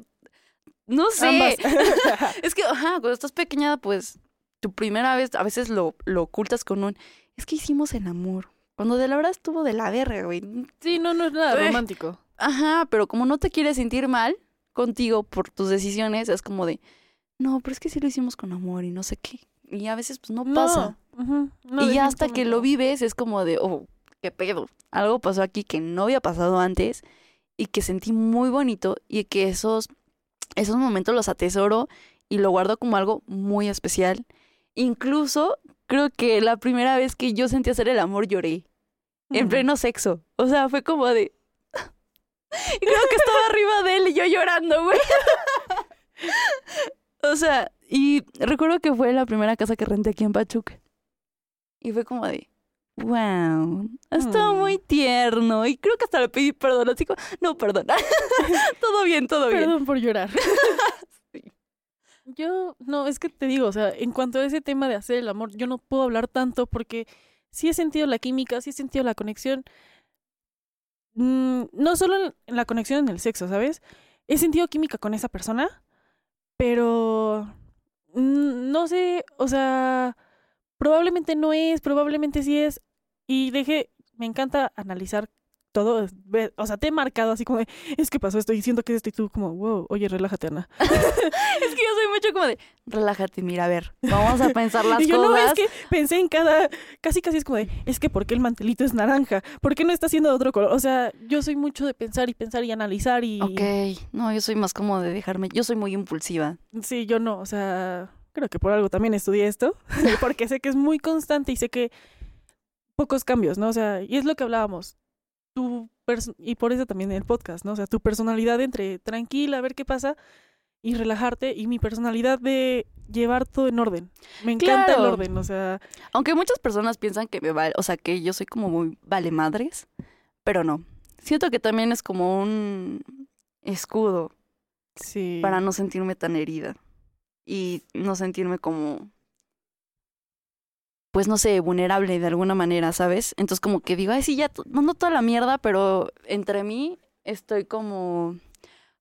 no sé. Es que, ajá, cuando estás pequeña, pues, tu primera vez, a veces lo, lo ocultas con un, es que hicimos el amor. Cuando de la verdad estuvo de la verga, güey. sí, no, no es nada romántico. Ajá, pero como no te quieres sentir mal contigo por tus decisiones, es como de, no, pero es que sí lo hicimos con amor y no sé qué. Y a veces, pues, no, pasa. ujú, no, y ya hasta que lo vives, es como de, oh, qué pedo. Algo pasó aquí que no había pasado antes y que sentí muy bonito y que esos, esos momentos los atesoro y lo guardo como algo muy especial. Incluso creo que la primera vez que yo sentí hacer el amor lloré en pleno sexo. O sea, fue como de... y creo que estaba arriba de él y yo llorando, güey. o sea, y recuerdo que fue la primera casa que renté aquí en Pachuca. Y fue como de... Wow, estuvo Mm. muy tierno. Y creo que hasta le pedí perdón. Así como, no, perdón. todo bien, todo bien. Perdón por llorar. Yo, no, es que te digo, o sea, en cuanto a ese tema de hacer el amor, yo no puedo hablar tanto porque sí he sentido la química, sí he sentido la conexión. Mm, no solo en- la conexión en el sexo, ¿sabes? He sentido química con esa persona, pero no sé, o sea, probablemente no es, probablemente sí es. Y deje, me encanta analizar todo, o sea, te he marcado así como de, es que pasó esto y siento que es esto y tú como, wow, oye, relájate, Ana. Es que yo soy mucho como de, relájate, mira, a ver, vamos a pensar las y yo no, cosas. es que pensé en cada, casi casi es como de, es que ¿por qué el mantelito es naranja? ¿Por qué no está haciendo de otro color? O sea, yo soy mucho de pensar y pensar y analizar y... Ok, no, yo soy más como de dejarme, yo soy muy impulsiva. Sí, yo no, o sea, creo que por algo también estudié esto, porque sé que es muy constante y sé que pocos cambios, ¿no? O sea, y es lo que hablábamos. Tu y por eso también el podcast, ¿no? O sea, tu personalidad entre tranquila, a ver qué pasa y relajarte y mi personalidad de llevar todo en orden. Me encanta el orden, o sea, Aunque muchas personas piensan que me vale, o sea, que yo soy como muy vale madres, pero no. Siento que también es como un escudo sí. para no sentirme tan herida y no sentirme como pues no sé, vulnerable de alguna manera, ¿sabes? Entonces como que digo, ay, sí, ya mando toda la mierda, pero entre mí estoy como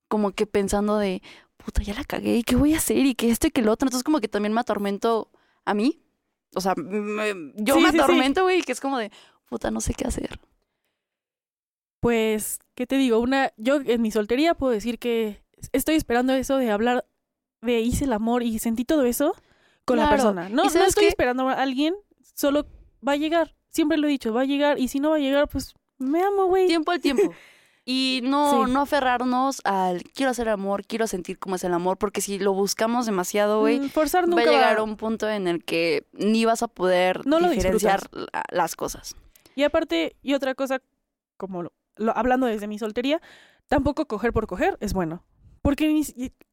como que pensando de, puta, ya la cagué, ¿y qué voy a hacer? Y que esto y que lo otro. Entonces como que también me atormento a mí. O sea, me- yo Sí, me sí, sí. atormento, güey, que es como de, puta, no sé qué hacer. Pues, ¿qué te digo? Una, yo en mi soltería puedo decir que estoy esperando eso de hablar de hice el amor y sentí todo eso con la persona. No, ¿Y no estoy qué? esperando a alguien, solo va a llegar. Siempre lo he dicho, va a llegar y si no va a llegar, pues me amo, güey. Tiempo al tiempo. Y no, Sí. no aferrarnos al quiero hacer amor, quiero sentir cómo es el amor, porque si lo buscamos demasiado, güey, Mm, Forzar va a llegar va- a un punto en el que ni vas a poder No diferenciar la- las cosas. Y aparte, y otra cosa, como lo- lo- hablando desde mi soltería, tampoco coger por coger es bueno. Porque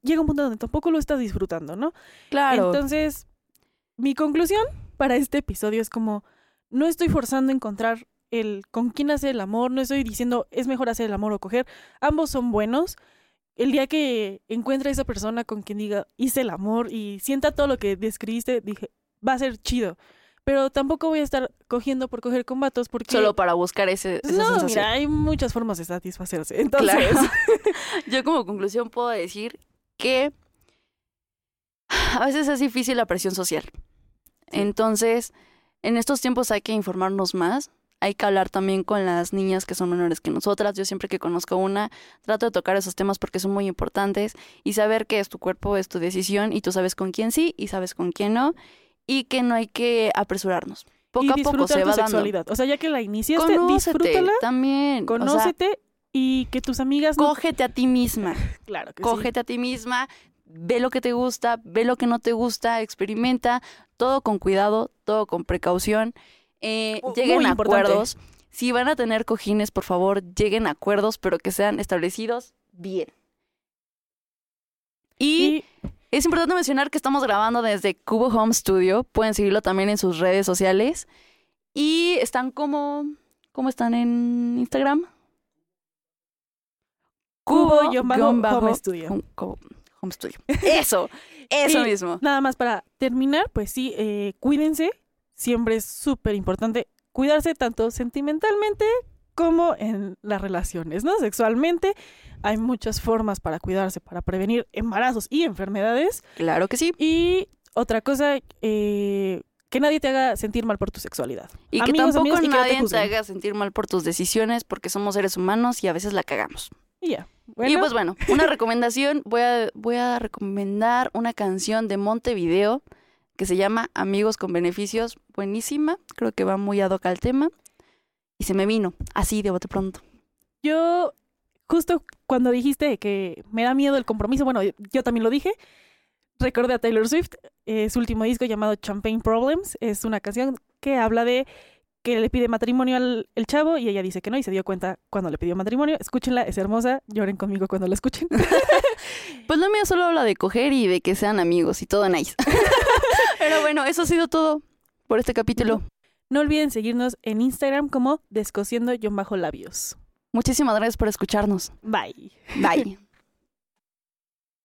llega un punto donde tampoco lo estás disfrutando, ¿no? Claro. Entonces, mi conclusión para este episodio es como, no estoy forzando a encontrar el con quién hacer el amor, no estoy diciendo es mejor hacer el amor o coger, ambos son buenos. El día que encuentre a esa persona con quien diga hice el amor y sienta todo lo que describiste, dije, va a ser chido. Pero tampoco voy a estar cogiendo por coger con vatos porque... Solo para buscar ese, esa no, sensación. mira, hay muchas formas de satisfacerse. Entonces, Claro. Yo como conclusión puedo decir que a veces es difícil la presión social. Entonces, en estos tiempos hay que informarnos más. Hay que hablar también con las niñas que son menores que nosotras. Yo siempre que conozco una, trato de tocar esos temas porque son muy importantes y saber que es tu cuerpo, es tu decisión y tú sabes con quién sí y sabes con quién no y que no hay que apresurarnos. Poco y a poco se tu va dando. sexualidad. O sea, ya que la iniciaste, Conócete disfrútala, también. O sea, conócete y que tus amigas... no- cógete a ti misma. Claro que sí. Cógete a ti misma, ve lo que te gusta, ve lo que no te gusta, experimenta, todo con cuidado, todo con precaución. Eh, lleguen a importante. acuerdos. Si van a tener cojines, por favor, lleguen a acuerdos, pero que sean establecidos bien. Y, Y es importante mencionar que estamos grabando desde Cubo Home Studio. Pueden seguirlo también en sus redes sociales. Y están como. ¿Cómo están en Instagram? Cubo-Home Studio. Home, Cubo Home Studio. Eso, eso Y mismo. Nada más para terminar, pues sí, eh, cuídense. Siempre es súper importante cuidarse tanto sentimentalmente como en las relaciones, ¿no? Sexualmente hay muchas formas para cuidarse, para prevenir embarazos y enfermedades. Claro que sí. Y otra cosa, eh, que nadie te haga sentir mal por tu sexualidad. Y que tampoco amigos, y que no te nadie te, haga sentir mal por tus decisiones, porque somos seres humanos y a veces la cagamos. Y ya. Bueno, Y pues bueno, una recomendación, voy a, voy a recomendar una canción de Montevideo que se llama Amigos con Beneficios, buenísima, creo que va muy ad hoc al tema. Y se me vino, así de bote pronto. Yo, justo cuando dijiste que me da miedo el compromiso, bueno, yo también lo dije, recordé a Taylor Swift, eh, su último disco llamado Champagne Problems, es una canción que habla de que le pide matrimonio al el chavo y ella dice que no y se dio cuenta cuando le pidió matrimonio. Escúchenla, es hermosa, lloren conmigo cuando la escuchen. Pues lo mío solo habla de coger y de que sean amigos y todo nice. Pero bueno, eso ha sido todo por este capítulo. No olviden seguirnos en Instagram como descosiendo-labios. Muchísimas gracias por escucharnos. Bye. Bye.